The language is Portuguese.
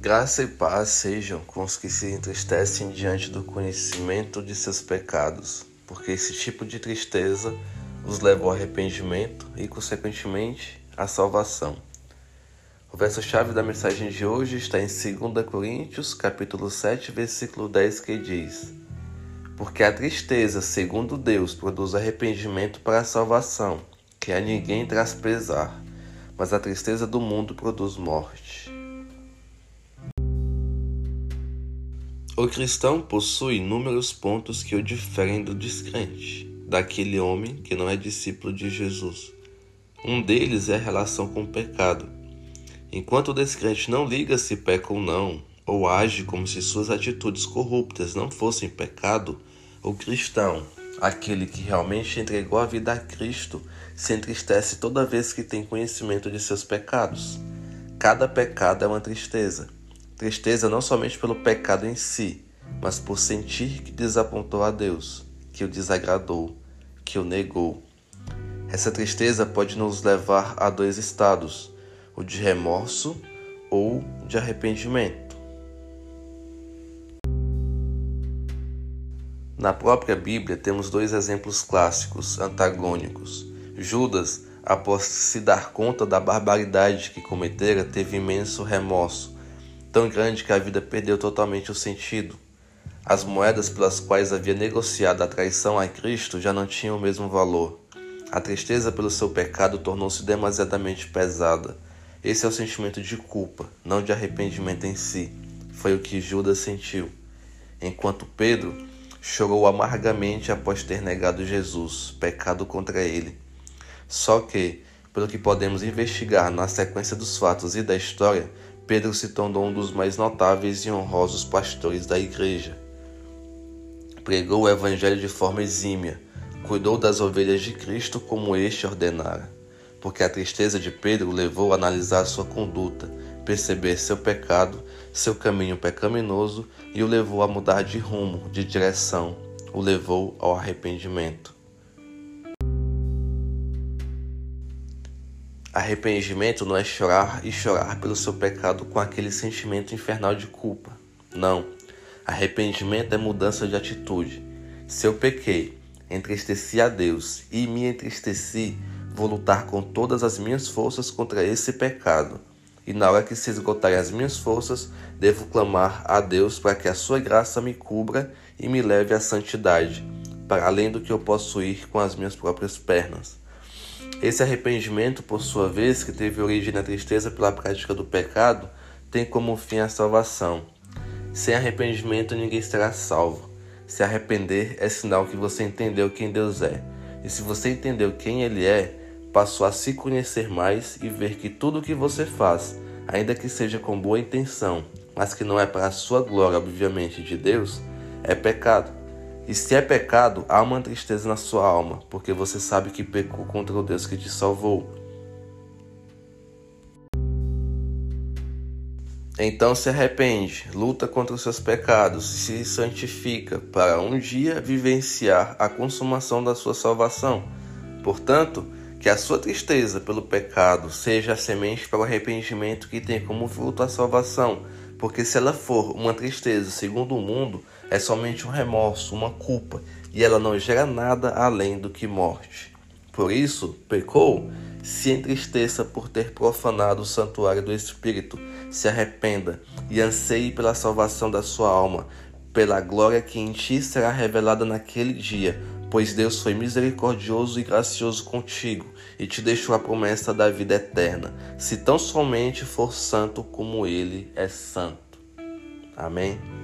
Graça e paz sejam com os que se entristecem diante do conhecimento de seus pecados, porque esse tipo de tristeza os leva ao arrependimento e, consequentemente, à salvação. O verso-chave da mensagem de hoje está em 2 Coríntios, capítulo 7, versículo 10, que diz: Porque a tristeza, segundo Deus, produz arrependimento para a salvação, que a ninguém traz pesar, mas a tristeza do mundo produz morte. O cristão possui inúmeros pontos que o diferem do descrente, daquele homem que não é discípulo de Jesus. Um deles é a relação com o pecado. Enquanto o descrente não liga se peca ou não, ou age como se suas atitudes corruptas não fossem pecado, o cristão, aquele que realmente entregou a vida a Cristo, se entristece toda vez que tem conhecimento de seus pecados. Cada pecado é uma tristeza. Tristeza não somente pelo pecado em si, mas por sentir que desapontou a Deus, que o desagradou, que o negou. Essa tristeza pode nos levar a dois estados, o de remorso ou de arrependimento. Na própria Bíblia temos dois exemplos clássicos, antagônicos. Judas, após se dar conta da barbaridade que cometera, teve imenso remorso tão grande que a vida perdeu totalmente o sentido. As moedas pelas quais havia negociado a traição a Cristo já não tinham o mesmo valor. A tristeza pelo seu pecado tornou-se demasiadamente pesada. Esse é o sentimento de culpa, não de arrependimento em si. Foi o que Judas sentiu. Enquanto Pedro chorou amargamente após ter negado Jesus, pecado contra ele. Só que, pelo que podemos investigar na sequência dos fatos e da história, Pedro se tornou um dos mais notáveis e honrosos pastores da igreja. Pregou o evangelho de forma exímia, cuidou das ovelhas de Cristo como este ordenara, porque a tristeza de Pedro o levou a analisar sua conduta, perceber seu pecado, seu caminho pecaminoso e o levou a mudar de rumo, de direção, o levou ao arrependimento. Arrependimento não é chorar e chorar pelo seu pecado com aquele sentimento infernal de culpa. Não. Arrependimento é mudança de atitude. Se eu pequei, entristeci a Deus e me entristeci, vou lutar com todas as minhas forças contra esse pecado. E na hora que se esgotarem as minhas forças, devo clamar a Deus para que a sua graça me cubra e me leve à santidade, para além do que eu posso ir com as minhas próprias pernas. Esse arrependimento, por sua vez, que teve origem na tristeza pela prática do pecado, tem como fim a salvação. Sem arrependimento ninguém será salvo. Se arrepender é sinal que você entendeu quem Deus é. E se você entendeu quem Ele é, passou a se conhecer mais e ver que tudo o que você faz, ainda que seja com boa intenção, mas que não é para a sua glória, obviamente, de Deus, é pecado. E se é pecado, há uma tristeza na sua alma, porque você sabe que pecou contra o Deus que te salvou. Então se arrepende, luta contra os seus pecados, se santifica, para um dia vivenciar a consumação da sua salvação. Portanto, que a sua tristeza pelo pecado seja a semente para o arrependimento que tem como fruto a salvação, porque se ela for uma tristeza segundo o mundo, é somente um remorso, uma culpa, e ela não gera nada além do que morte. Por isso, pecou, se entristeça por ter profanado o santuário do Espírito, se arrependa e anseie pela salvação da sua alma, pela glória que em ti será revelada naquele dia, pois Deus foi misericordioso e gracioso contigo e te deixou a promessa da vida eterna, se tão somente for santo como ele é santo. Amém?